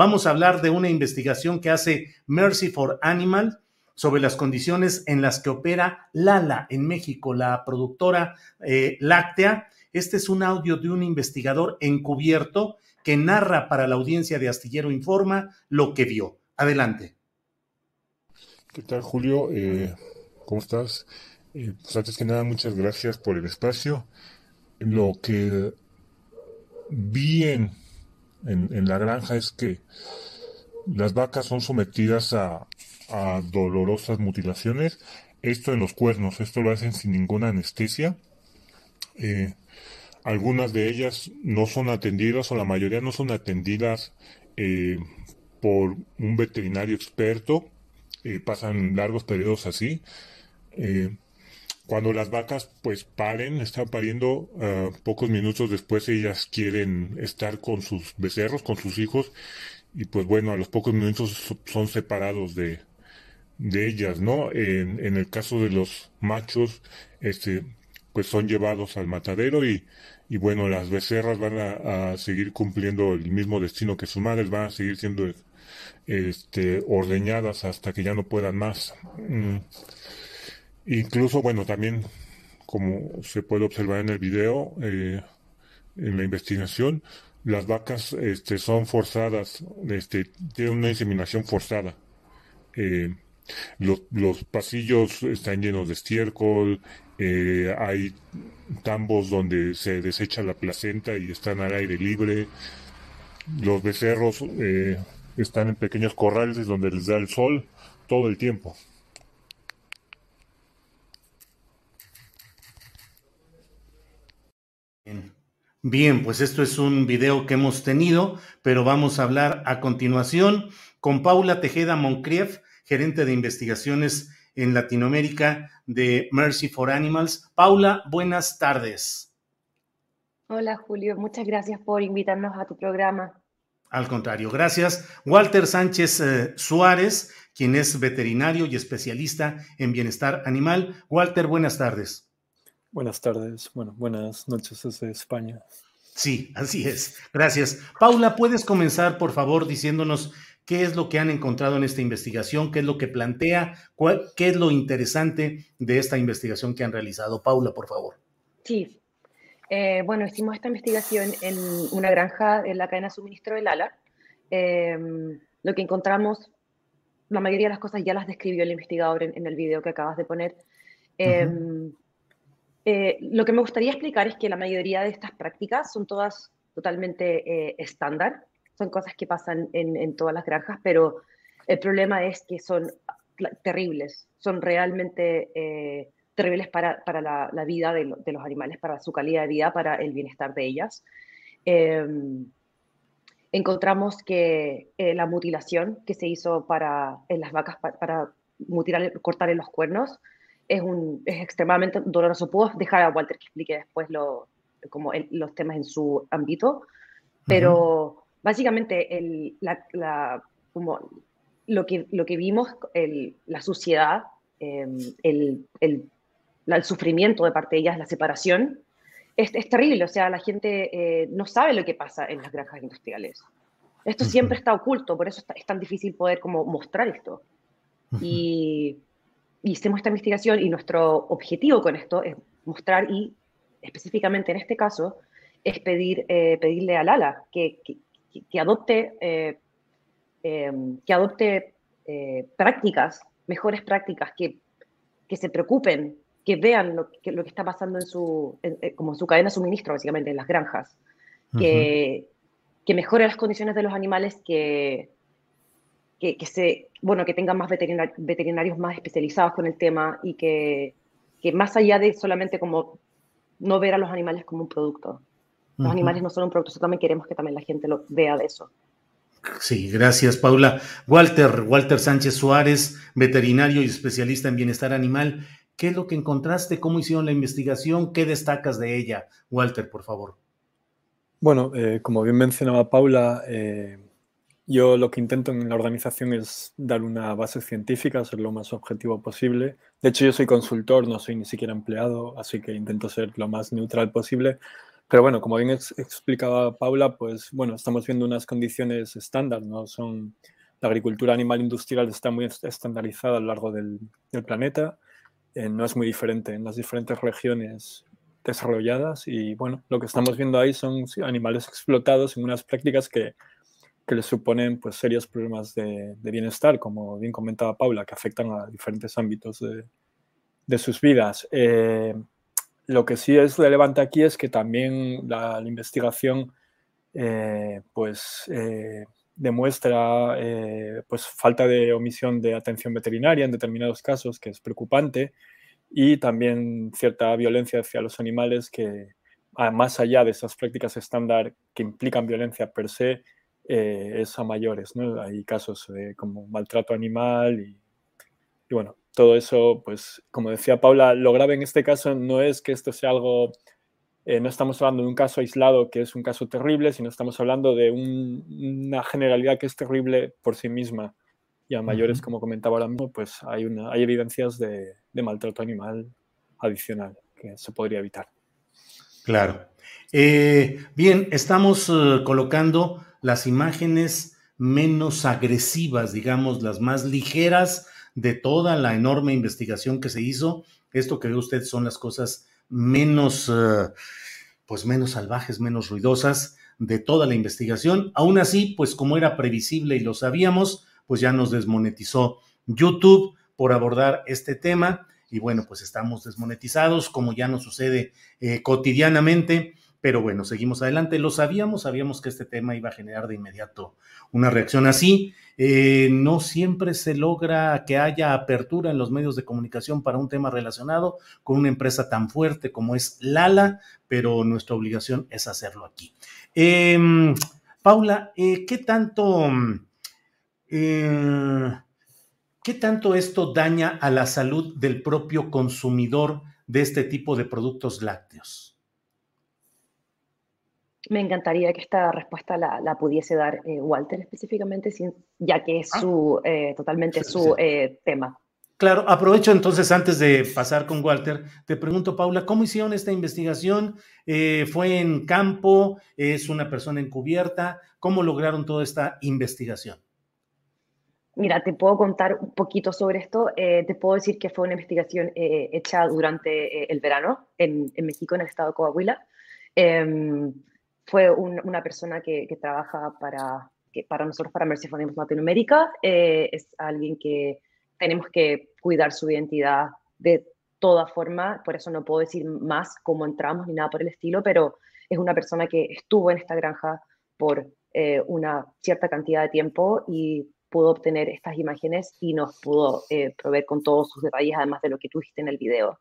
Vamos a hablar de una investigación que hace Mercy for Animals sobre las condiciones en las que opera Lala en México, la productora eh, láctea. Este es un audio de un investigador encubierto que narra para la audiencia de Astillero Informa lo que vio. Adelante. ¿Qué tal, Julio? Eh, ¿Cómo estás? Eh, pues antes que nada, muchas gracias por el espacio. Lo que vi en, en la granja es que las vacas son sometidas a, dolorosas mutilaciones. Esto en los cuernos, esto lo hacen sin ninguna anestesia. Eh, algunas de ellas no son atendidas o la mayoría no son atendidas eh, por un veterinario experto. Eh, pasan largos periodos así. Cuando las vacas pues paren, están pariendo, ah, pocos minutos después ellas quieren estar con sus becerros, con sus hijos, y pues bueno, a los pocos minutos son separados de, de ellas, ¿no? En, en, el caso de los machos, este, pues son llevados al matadero y, y bueno, las becerras van a, a, seguir cumpliendo el mismo destino que sus madres, van a seguir siendo este, ordeñadas hasta que ya no puedan más. Mm. Incluso, bueno, también, como se puede observar en el video, eh, en la investigación, las vacas este, son forzadas, este, tienen una inseminación forzada. Eh, los, los pasillos están llenos de estiércol, eh, hay tambos donde se desecha la placenta y están al aire libre. Los becerros están en pequeños corrales donde les da el sol todo el tiempo. Bien, pues esto es un video que hemos tenido, pero vamos a hablar a continuación con Paula Tejeda Moncrief, gerente de investigaciones en Latinoamérica de Mercy for Animals. Paula, buenas tardes. Hola Julio, muchas gracias por invitarnos a tu programa. Al contrario, gracias. Walter Sánchez eh, Suárez, quien es veterinario y especialista en bienestar animal. Walter, buenas tardes. Buenas tardes, bueno, buenas noches desde España. Sí, así es. Gracias. Paula, ¿puedes comenzar, por favor, diciéndonos qué es lo que han encontrado en esta investigación, qué es lo que plantea, qué es lo interesante de esta investigación que han realizado. Paula, por favor. Sí. Eh, bueno, hicimos esta investigación en una granja en la cadena de suministro del ALA. Em, lo que encontramos, la mayoría de las cosas ya las describió el investigador en, el video que acabas de poner. Em, eh, lo que me gustaría explicar es que la mayoría de estas prácticas son todas totalmente eh, estándar son cosas que pasan en, todas las granjas, pero el problema es que son terribles, son realmente eh, terribles para, la, vida de, los animales, para su calidad de vida, para el bienestar de ellas. Em, encontramos que eh, la mutilación que se hizo para, en las vacas para, mutilar, cortar en los cuernos es, un, es extremadamente doloroso. Puedo dejar a Walter que explique después lo, como los temas en su ámbito, pero básicamente el, la, como lo, que, lo que vimos, el, la suciedad, em, el, el, sufrimiento de parte de ellas, la separación, es, es terrible. O sea, la gente eh, no sabe lo que pasa en las granjas industriales. Esto siempre está oculto, por eso es tan difícil poder como mostrar esto. Y, hicimos esta investigación y nuestro objetivo con esto es mostrar y específicamente en este caso es pedir, eh, pedirle a Lala que, que, adopte, eh, em, que adopte eh, prácticas, mejores prácticas, que, que se preocupen, que vean lo que, lo que está pasando en su, como en su cadena de suministro, básicamente, en las granjas, que, que mejore las condiciones de los animales, que, que, se, bueno, que tengan más veterinarios más especializados con el tema y que, que, más allá de solamente como no ver a los animales como un producto. Los animales no son un producto, nosotros también queremos que también la gente lo vea de eso. Sí, gracias Paula. Walter, Walter Sánchez Suárez, veterinario y especialista en bienestar animal. ¿Qué es lo que encontraste? ¿Cómo hicieron la investigación? ¿Qué destacas de ella? Walter, por favor. Bueno, eh, como bien mencionaba Paula, eh, yo lo que intento en la organización es dar una base científica, ser lo más objetivo posible. De hecho, yo soy consultor, no soy ni siquiera empleado, así que intento ser lo más neutral posible. Pero bueno, como bien explicaba Paula, pues bueno, estamos viendo unas condiciones estándar, ¿no? Son, la agricultura animal industrial está muy estandarizada a lo largo del, planeta, eh, no es muy diferente en las diferentes regiones desarrolladas y bueno, lo que estamos viendo ahí son animales explotados en unas prácticas que, que les suponen pues serios problemas de, bienestar, como bien comentaba Paula, que afectan a diferentes ámbitos de, sus vidas. Eh, lo que sí es relevante aquí es que también la, investigación eh, pues, eh, demuestra pues, falta de omisión de atención veterinaria en determinados casos, que es preocupante, y también cierta violencia hacia los animales que, más allá de esas prácticas estándar que implican violencia per se, es a mayores. ¿no? Hay casos como maltrato animal y, y bueno, todo eso, pues como decía Paula, lo grave en este caso no es que esto sea algo, eh, no estamos hablando de un caso aislado que es un caso terrible, sino estamos hablando de una generalidad que es terrible por sí misma. Y a mayores, como comentaba ahora mismo, pues hay, una, hay evidencias de, maltrato animal adicional que se podría evitar. Claro. Eh, bien, estamos eh, colocando las imágenes menos agresivas, digamos, las más ligeras de toda la enorme investigación que se hizo. Esto que ve usted son las cosas menos, eh, pues menos salvajes, menos ruidosas de toda la investigación. Aún así, pues como era previsible y lo sabíamos, pues ya nos desmonetizó YouTube por abordar este tema. Y bueno, pues estamos desmonetizados, como ya nos sucede eh, cotidianamente. Pero bueno, seguimos adelante. Lo sabíamos, sabíamos que este tema iba a generar de inmediato una reacción así. Eh, no siempre se logra que haya apertura en los medios de comunicación para un tema relacionado con una empresa tan fuerte como es Lala, pero nuestra obligación es hacerlo aquí. Em, Paula, eh, ¿qué tanto... Eh, ¿Qué tanto esto daña a la salud del propio consumidor de este tipo de productos lácteos? Me encantaría que esta respuesta la, pudiese dar eh, Walter específicamente, ya que es ah. su, eh, totalmente su eh, tema. Claro, aprovecho entonces antes de pasar con Walter, te pregunto, Paula, ¿cómo hicieron esta investigación? ¿Fue en campo? ¿Es una persona encubierta? ¿Cómo lograron toda esta investigación? Mira, te puedo contar un poquito sobre esto. te puedo decir que fue una investigación hecha durante el verano en, en, México, en el estado de Coahuila. Fue una persona que, trabaja para, que para nosotros, para Mercy Latinoamérica. Eh, es alguien que tenemos que cuidar su identidad de toda forma, por eso no puedo decir más cómo entramos ni nada por el estilo, pero es una persona que estuvo en esta granja por eh, una cierta cantidad de tiempo y pudo obtener estas imágenes y nos pudo eh, proveer con todos sus detalles, además de lo que tú dijiste en el video.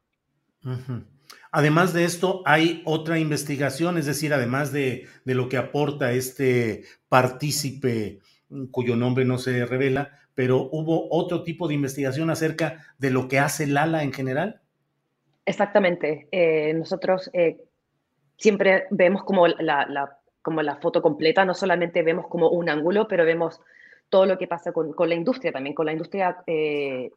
Además de esto, hay otra investigación, es decir, además de, lo que aporta este partícipe mm, cuyo nombre no se revela, pero hubo otro tipo de investigación acerca de lo que hace Lala en general. Exactamente. Eh, nosotros eh, siempre vemos como la, como la foto completa, no solamente vemos como un ángulo, pero vemos todo lo que pasa con, la industria también, con la industria eh,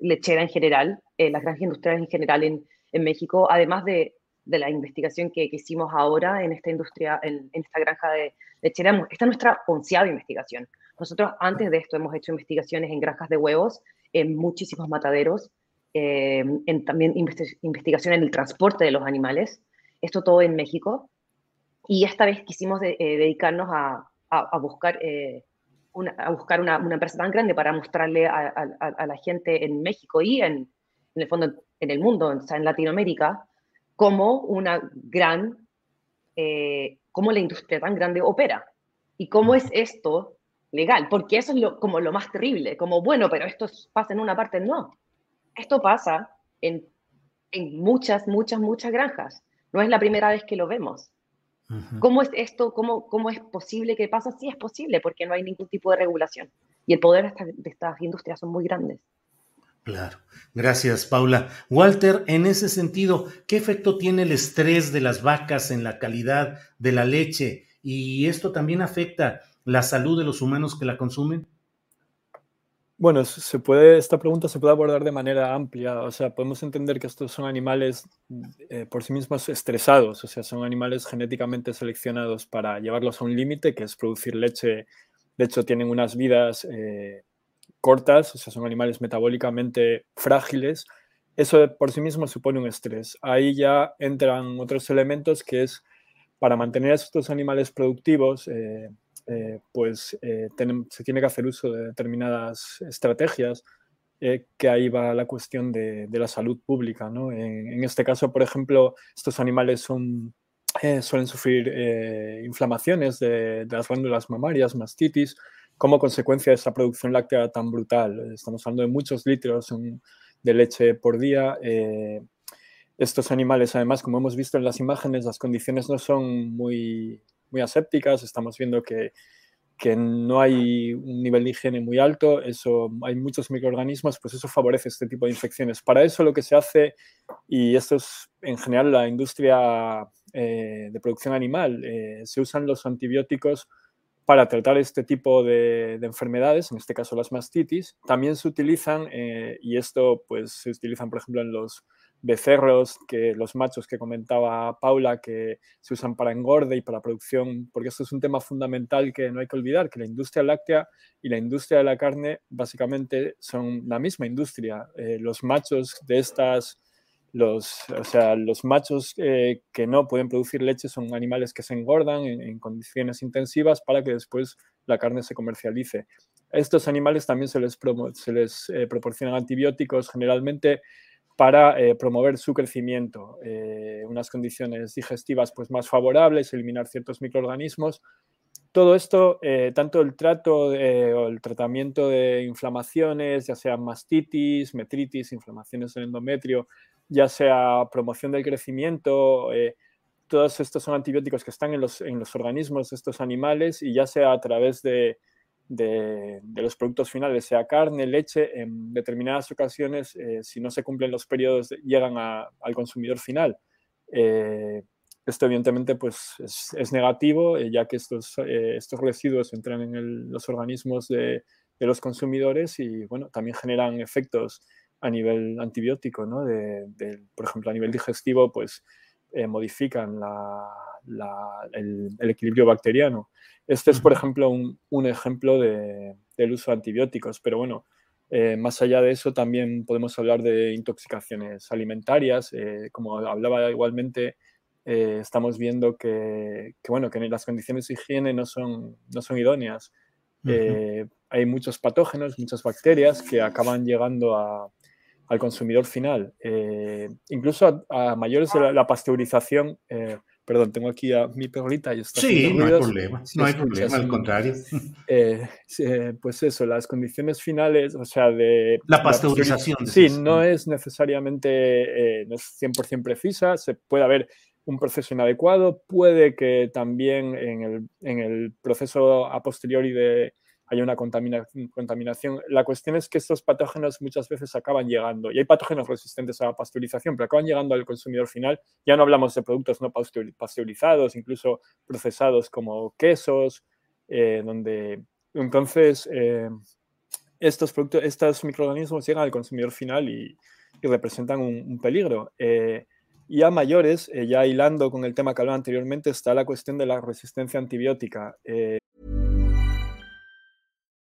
lechera en general, las grandes industrias en general en, en México, además de, de la investigación que, hicimos ahora en esta industria, en, esta granja de, de Esta es nuestra onceava investigación. Nosotros antes de esto hemos hecho investigaciones en granjas de huevos, en muchísimos mataderos, eh, en también investigación en el transporte de los animales, esto todo en México. Y esta vez quisimos eh, dedicarnos a, a, buscar, eh, una, a buscar una, una, empresa tan grande para mostrarle a, a, la gente en México y en, en, el fondo en el mundo, o sea, en Latinoamérica, cómo una gran, cómo la industria tan grande opera y cómo es esto legal, porque eso es lo, como lo más terrible, como bueno, pero esto pasa en una parte, no. Esto pasa en, en muchas, muchas, muchas granjas. No es la primera vez que lo vemos. ¿Cómo es esto? Cómo, ¿Cómo es posible que pasa? Sí es posible, porque no hay ningún tipo de regulación. Y el poder de, de estas industrias son muy grandes. Claro. Gracias, Paula. Walter, en ese sentido, ¿qué efecto tiene el estrés de las vacas en la calidad de la leche? Y esto también afecta la salud de los humanos que la consumen? Bueno, se puede, esta pregunta se puede abordar de manera amplia. O sea, podemos entender que estos son animales eh, por sí mismos estresados. O sea, son animales genéticamente seleccionados para llevarlos a un límite, que es producir leche. De hecho, tienen unas vidas eh, cortas, o sea, son animales metabólicamente frágiles. Eso por sí mismo supone un estrés. Ahí ya entran otros elementos que es para mantener a estos animales productivos. Eh, eh, pues eh, se tiene que hacer uso de determinadas estrategias, que ahí va la cuestión de, la salud pública. ¿no? En, este caso, por ejemplo, estos animales suelen sufrir inflamaciones de, las glándulas mamarias, mastitis, como consecuencia de esa producción láctea tan brutal. Estamos hablando de muchos litros de leche por día. estos animales, además, como hemos visto en las imágenes, las condiciones no son muy, muy asépticas, estamos viendo que, que no hay un nivel de higiene muy alto, eso, hay muchos microorganismos, pues eso favorece este tipo de infecciones. Para eso lo que se hace, y esto es en general la industria eh, de producción animal, eh, se usan los antibióticos para tratar este tipo de, enfermedades, en este caso las mastitis. También se utilizan, eh, y esto pues se utilizan por ejemplo en los becerros, que los machos que comentaba Paula, que se usan para engorde y para producción, porque esto es un tema fundamental que no hay que olvidar, que la industria láctea y la industria de la carne básicamente son la misma industria. Eh, los machos de estas, los, o sea, los machos eh, que no pueden producir leche son animales que se engordan en, condiciones intensivas para que después la carne se comercialice. A estos animales también se les, se les eh, proporcionan antibióticos generalmente para eh, promover su crecimiento, eh, unas condiciones digestivas pues, más favorables, eliminar ciertos microorganismos. Todo esto, eh, tanto el trato o el tratamiento de inflamaciones, ya sea mastitis, metritis, inflamaciones del endometrio, ya sea promoción del crecimiento, todos estos son antibióticos que están en los, en los organismos de estos animales y ya sea a través de, de, los productos finales, sea carne, leche, en determinadas ocasiones, eh, si no se cumplen los periodos, llegan al consumidor final. Eh, esto evidentemente pues, es, negativo, eh, ya que estos, estos residuos entran en los organismos de, los consumidores y bueno, también generan efectos a nivel antibiótico, ¿no? por ejemplo, a nivel digestivo, pues modifican el, el, equilibrio bacteriano. Este es, por ejemplo, un, ejemplo del uso de antibióticos, pero bueno, eh, más allá de eso también podemos hablar de intoxicaciones alimentarias. Eh, como hablaba igualmente, eh, estamos viendo que, bueno, que las condiciones de higiene no son, no son idóneas. hay muchos patógenos, muchas bacterias que acaban llegando al consumidor final. incluso a, mayores de la pasteurización, Perdón, tengo aquí a mi perrita y está Sí, no hay problema, no hay problema, al contrario. Eh, eh, pues eso, las condiciones finales, o sea, de... La pasteurización. sí, no es necesariamente, eh, no es 100% precisa, se puede haber un proceso inadecuado, puede que también en el, en el proceso a posteriori de hay una contaminación. La cuestión es que estos patógenos muchas veces acaban llegando, y hay patógenos resistentes a la pasteurización, pero acaban llegando al consumidor final. Ya no hablamos de productos no pasteurizados, incluso procesados como quesos, eh, donde entonces eh, estos, productos, estos microorganismos llegan al consumidor final y, representan un, peligro. Eh, Y a mayores, eh, ya hilando con el tema que hablaba anteriormente, está la cuestión de la resistencia antibiótica.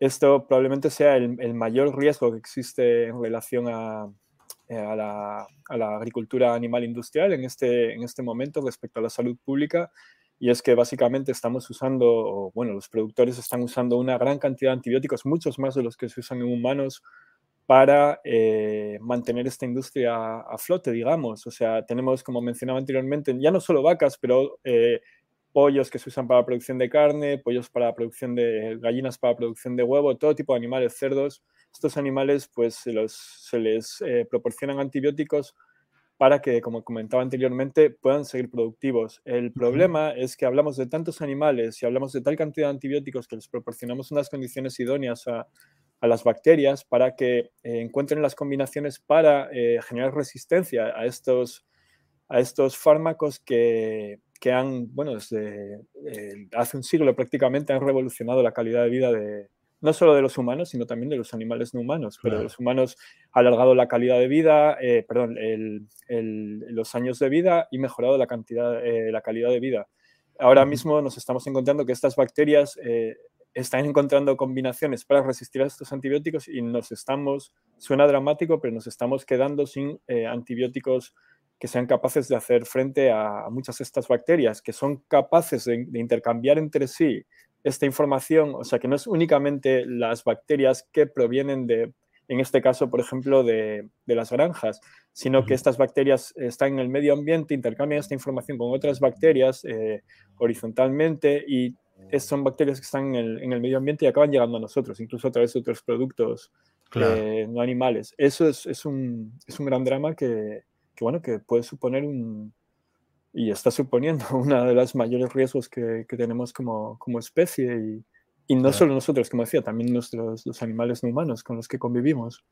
Esto probablemente sea el, mayor riesgo que existe en relación a, la, agricultura animal industrial en este, en este momento respecto a la salud pública y es que básicamente estamos usando, bueno, los productores están usando una gran cantidad de antibióticos, muchos más de los que se usan en humanos, para eh, mantener esta industria a flote, digamos. O sea, tenemos, como mencionaba anteriormente, ya no solo vacas, pero eh, pollos que se usan para la producción de carne, pollos para la producción de gallinas para la producción de huevo, todo tipo de animales, cerdos. Estos animales, pues, se, los, se les eh, proporcionan antibióticos para que, como comentaba anteriormente, puedan seguir productivos. El problema es que hablamos de tantos animales y hablamos de tal cantidad de antibióticos que les proporcionamos unas condiciones idóneas a, a las bacterias para que eh, encuentren las combinaciones para eh, generar resistencia a estos, a estos fármacos que, que han, bueno, desde eh, hace un siglo prácticamente han revolucionado la calidad de vida de, no solo de los humanos, sino también de los animales no humanos. Pero de los humanos ha alargado la calidad de vida, eh, perdón, el, el, los años de vida y mejorado la, cantidad, eh, la calidad de vida. Ahora mismo nos estamos encontrando que estas bacterias eh, están encontrando combinaciones para resistir a estos antibióticos y nos estamos, suena dramático, pero nos estamos quedando sin antibióticos que sean capaces de hacer frente a, muchas de estas bacterias, que son capaces de, de intercambiar entre sí esta información, o sea, que no es únicamente las bacterias que provienen de, en este caso, por ejemplo, de, de las granjas, sino que estas bacterias están en el medio ambiente, intercambian esta información con otras bacterias eh, horizontalmente y son bacterias que están en el, en el, medio ambiente y acaban llegando a nosotros, incluso a través de otros productos claro. eh, no animales. Eso es, es, un, es un gran drama que, que, bueno, que puede suponer un, y está suponiendo uno de los mayores riesgos que, que tenemos como, como, especie y, y no claro. solo nosotros, como decía, también nuestros, los animales no humanos con los que convivimos.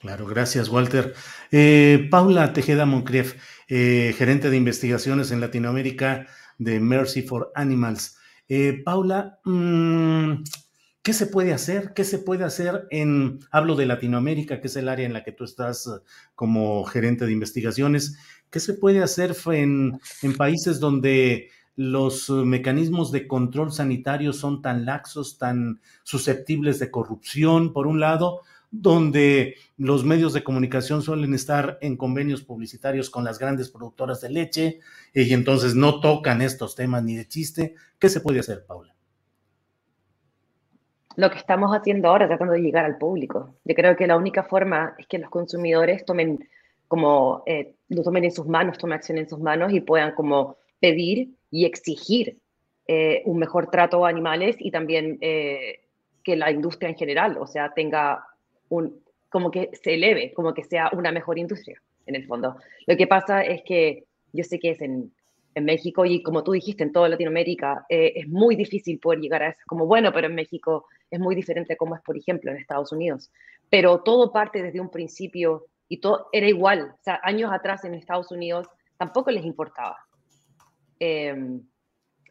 Claro, gracias, Walter. Eh, Paula Tejeda Moncrief, eh, gerente de investigaciones en Latinoamérica de Mercy for Animals. Eh, Paula, mmm, ¿qué se puede hacer? ¿Qué se puede hacer en, hablo de Latinoamérica, que es el área en la que tú estás como gerente de investigaciones, ¿Qué se puede hacer en, en, países donde los mecanismos de control sanitario son tan laxos, tan susceptibles de corrupción, por un lado, donde los medios de comunicación suelen estar en convenios publicitarios con las grandes productoras de leche y entonces no tocan estos temas ni de chiste? ¿Qué se puede hacer, Paula? Lo que estamos haciendo ahora, tratando de llegar al público. Yo creo que la única forma es que los consumidores tomen como eh, lo tomen en sus manos, tomen acción en sus manos y puedan como pedir y exigir eh, un mejor trato a animales y también eh, que la industria en general, o sea, tenga un, como que se eleve, como que sea una mejor industria, en el fondo. Lo que pasa es que yo sé que es en, en México y como tú dijiste, en toda Latinoamérica, eh, es muy difícil poder llegar a eso. Como bueno, pero en México es muy diferente como es, por ejemplo, en Estados Unidos. Pero todo parte desde un principio y todo era igual. O sea, años atrás en Estados Unidos tampoco les importaba. Eh,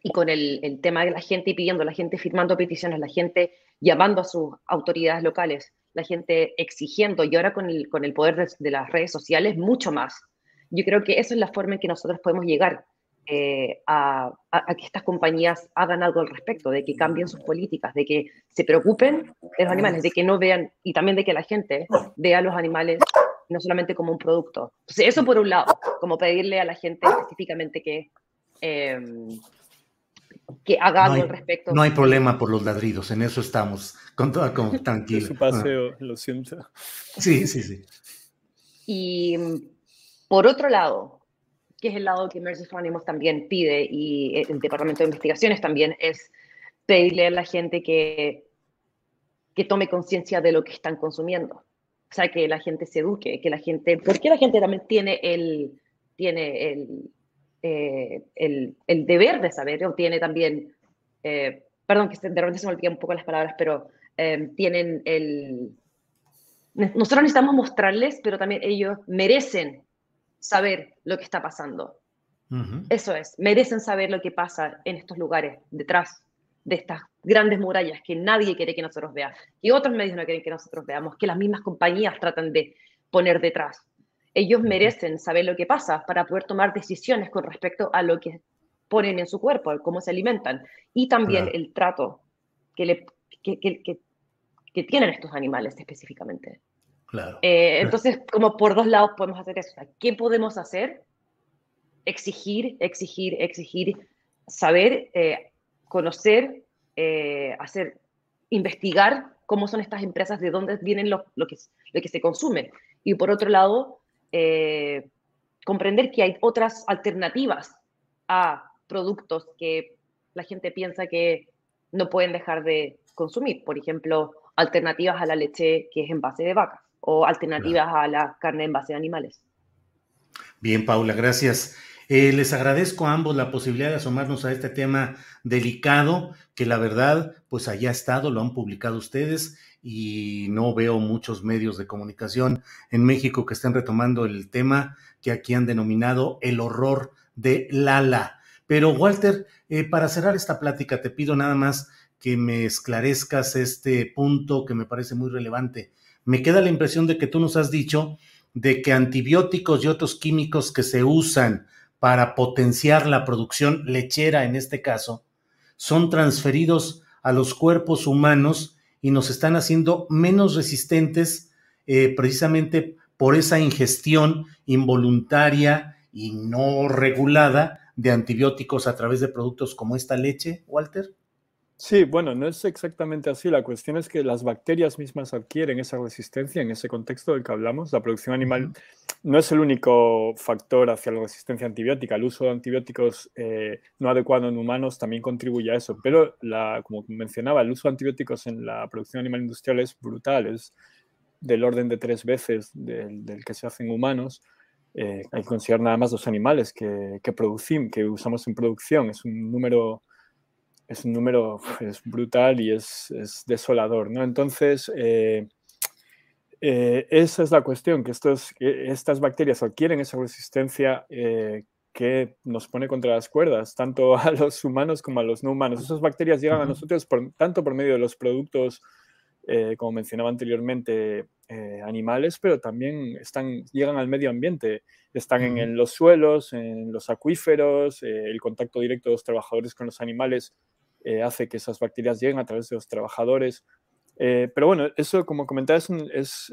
y con el, tema de la gente pidiendo, la gente firmando peticiones, la gente llamando a sus autoridades locales, la gente exigiendo, y ahora con el, con el poder de, de las redes sociales, mucho más. Yo creo que eso es la forma en que nosotros podemos llegar eh, a, a, a, que estas compañías hagan algo al respecto, de que cambien sus políticas, de que se preocupen de los animales, de que no vean, y también de que la gente vea a los animales no solamente como un producto. Entonces, eso por un lado, como pedirle a la gente específicamente que, em, que haga algo al respecto. No hay problema por los ladridos, en eso estamos, con toda con, tranquilo. su paseo, lo siento. Sí, sí, sí. Y por otro lado, que es el lado que for Animals también pide y el Departamento de Investigaciones también, es pedirle a la gente que, que tome conciencia de lo que están consumiendo. O sea, que la gente se eduque, que la gente, porque la gente también tiene el, tiene el, eh, el, el, deber de saber, o tiene también, eh, perdón, que de repente se me olvidan un poco las palabras, pero eh, tienen el... Nosotros necesitamos mostrarles, pero también ellos merecen saber lo que está pasando. Eso es, merecen saber lo que pasa en estos lugares, detrás de estas grandes murallas que nadie quiere que nosotros veamos, que otros medios no quieren que nosotros veamos, que las mismas compañías tratan de poner detrás. Ellos merecen saber lo que pasa para poder tomar decisiones con respecto a lo que ponen en su cuerpo, cómo se alimentan, y también el trato que, le, que, que, que, tienen estos animales específicamente. Claro. Eh, entonces, como por dos lados podemos hacer eso. ¿Qué podemos hacer? Exigir, exigir, exigir, saber, eh, conocer, eh, hacer, investigar cómo son estas empresas, de dónde vienen lo, lo, que, lo que se consume. Y por otro lado, eh, comprender que hay otras alternativas a productos que la gente piensa que no pueden dejar de consumir. Por ejemplo, alternativas a la leche que es en base de vacas o alternativas claro. a la carne en base de animales. Bien, Paula, gracias. Eh, les agradezco a ambos la posibilidad de asomarnos a este tema delicado, que la verdad, pues allá ha estado, lo han publicado ustedes y no veo muchos medios de comunicación en México que estén retomando el tema que aquí han denominado el horror de Lala. Pero Walter, eh, para cerrar esta plática, te pido nada más que me esclarezcas este punto que me parece muy relevante. Me queda la impresión de que tú nos has dicho de que antibióticos y otros químicos que se usan para potenciar la producción lechera en este caso, son transferidos a los cuerpos humanos y nos están haciendo menos resistentes eh, precisamente por esa ingestión involuntaria y no regulada de antibióticos a través de productos como esta leche, Walter? Sí, bueno, no es exactamente así. La cuestión es que las bacterias mismas adquieren esa resistencia en ese contexto del que hablamos. La producción animal no es el único factor hacia la resistencia antibiótica. El uso de antibióticos eh, no adecuado en humanos también contribuye a eso. Pero, la, como mencionaba, el uso de antibióticos en la producción animal industrial es brutal. Es del orden de tres veces del, del que se hace en humanos. Eh, hay que considerar nada más los animales que, que producimos, que usamos en producción. Es un número es un número es brutal y es, es desolador, ¿no? Entonces, eh, eh, esa es la cuestión, que, estos, que estas bacterias adquieren esa resistencia eh, que nos pone contra las cuerdas, tanto a los humanos como a los no humanos. Esas bacterias llegan a nosotros por, tanto por medio de los productos, como mencionaba anteriormente, animales, pero también están, llegan al medio ambiente, están en, en los suelos, en los acuíferos, el contacto directo de los trabajadores con los animales eh, hace que esas bacterias lleguen a través de los trabajadores. Eh, pero bueno, eso, como comentaba, es,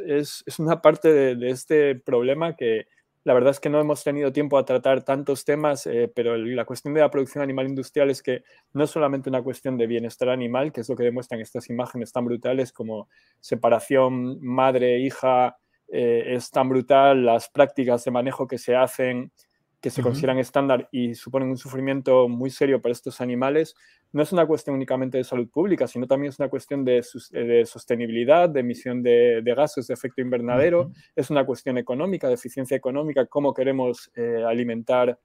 es, es, una parte de, de, este problema que la verdad es que no hemos tenido tiempo a tratar tantos temas, eh, pero la cuestión de la producción animal industrial es que no es solamente una cuestión de bienestar animal, que es lo que demuestran estas imágenes tan brutales como separación madre-hija, es tan brutal, las prácticas de manejo que se hacen, que se uh -huh. consideran estándar y suponen un sufrimiento muy serio para estos animales, no es una cuestión únicamente de salud pública, sino también es una cuestión de, de sostenibilidad, de emisión de, de, gases de efecto invernadero, uh -huh. es una cuestión económica, de eficiencia económica, cómo queremos eh, alimentar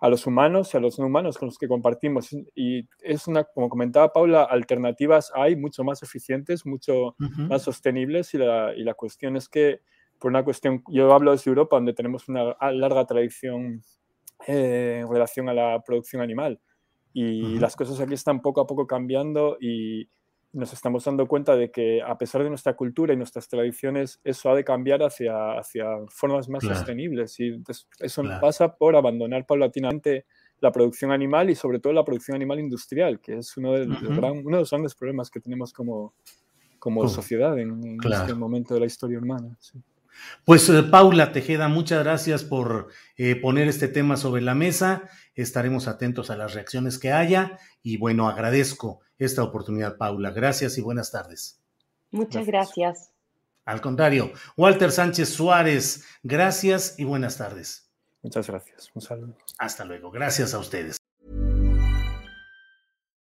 a los humanos y a los no humanos con los que compartimos. Y es una, como comentaba Paula, alternativas hay mucho más eficientes, mucho uh -huh. más sostenibles y la, y la cuestión es que por una cuestión, yo hablo desde Europa, donde tenemos una larga tradición eh, en relación a la producción animal. Y uh -huh. las cosas aquí están poco a poco cambiando y nos estamos dando cuenta de que a pesar de nuestra cultura y nuestras tradiciones, eso ha de cambiar hacia, hacia formas más claro. sostenibles. Y eso claro. pasa por abandonar paulatinamente la producción animal y sobre todo la producción animal industrial, que es uno de, uh -huh. gran, uno de los grandes problemas que tenemos como, como uh sociedad en, en claro. este momento de la historia humana. Sí. Pues eh, Paula Tejeda, muchas gracias por eh, poner este tema sobre la mesa. Estaremos atentos a las reacciones que haya y bueno, agradezco esta oportunidad, Paula. Gracias y buenas tardes. Muchas gracias. Al contrario, Walter Sánchez Suárez, gracias y buenas tardes. Muchas gracias. Un saludo. Hasta luego. Gracias a ustedes.